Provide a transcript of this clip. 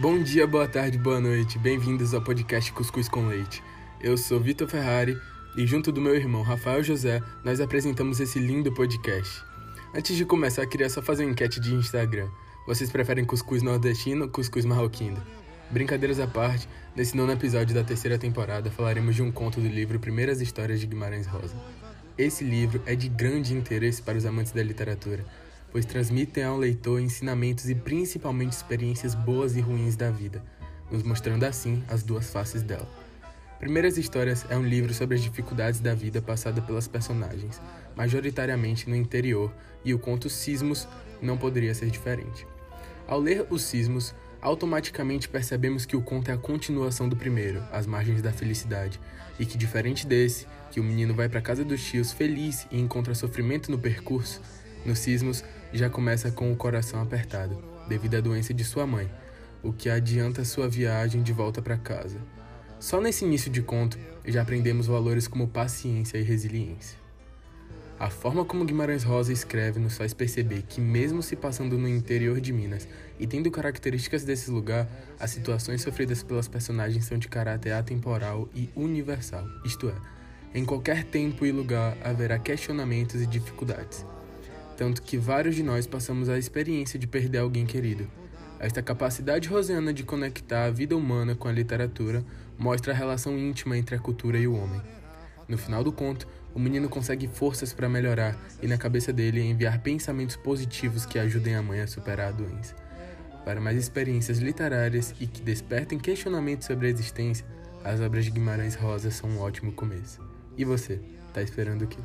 Bom dia, boa tarde, boa noite. Bem-vindos ao podcast Cuscuz com Leite. Eu sou Vitor Ferrari e, junto do meu irmão Rafael José, nós apresentamos esse lindo podcast. Antes de começar, queria só fazer uma enquete de Instagram. Vocês preferem cuscuz nordestino ou cuscuz marroquino? Brincadeiras à parte, nesse nono episódio da terceira temporada falaremos de um conto do livro Primeiras Histórias de Guimarães Rosa. Esse livro é de grande interesse para os amantes da literatura pois transmitem ao leitor ensinamentos e principalmente experiências boas e ruins da vida, nos mostrando assim as duas faces dela. Primeiras Histórias é um livro sobre as dificuldades da vida passada pelas personagens, majoritariamente no interior, e o conto Sismos não poderia ser diferente. Ao ler os Sismos, automaticamente percebemos que o conto é a continuação do primeiro, As Margens da Felicidade, e que diferente desse, que o menino vai para casa dos tios feliz e encontra sofrimento no percurso, nos Sismos já começa com o coração apertado, devido à doença de sua mãe, o que adianta sua viagem de volta para casa. Só nesse início de conto já aprendemos valores como paciência e resiliência. A forma como Guimarães Rosa escreve nos faz perceber que, mesmo se passando no interior de Minas e tendo características desse lugar, as situações sofridas pelas personagens são de caráter atemporal e universal, isto é, em qualquer tempo e lugar haverá questionamentos e dificuldades tanto que vários de nós passamos a experiência de perder alguém querido. Esta capacidade rosiana de conectar a vida humana com a literatura mostra a relação íntima entre a cultura e o homem. No final do conto, o menino consegue forças para melhorar e na cabeça dele enviar pensamentos positivos que ajudem a mãe a superar a doença. Para mais experiências literárias e que despertem questionamentos sobre a existência, as obras de Guimarães Rosa são um ótimo começo. E você, tá esperando o quê?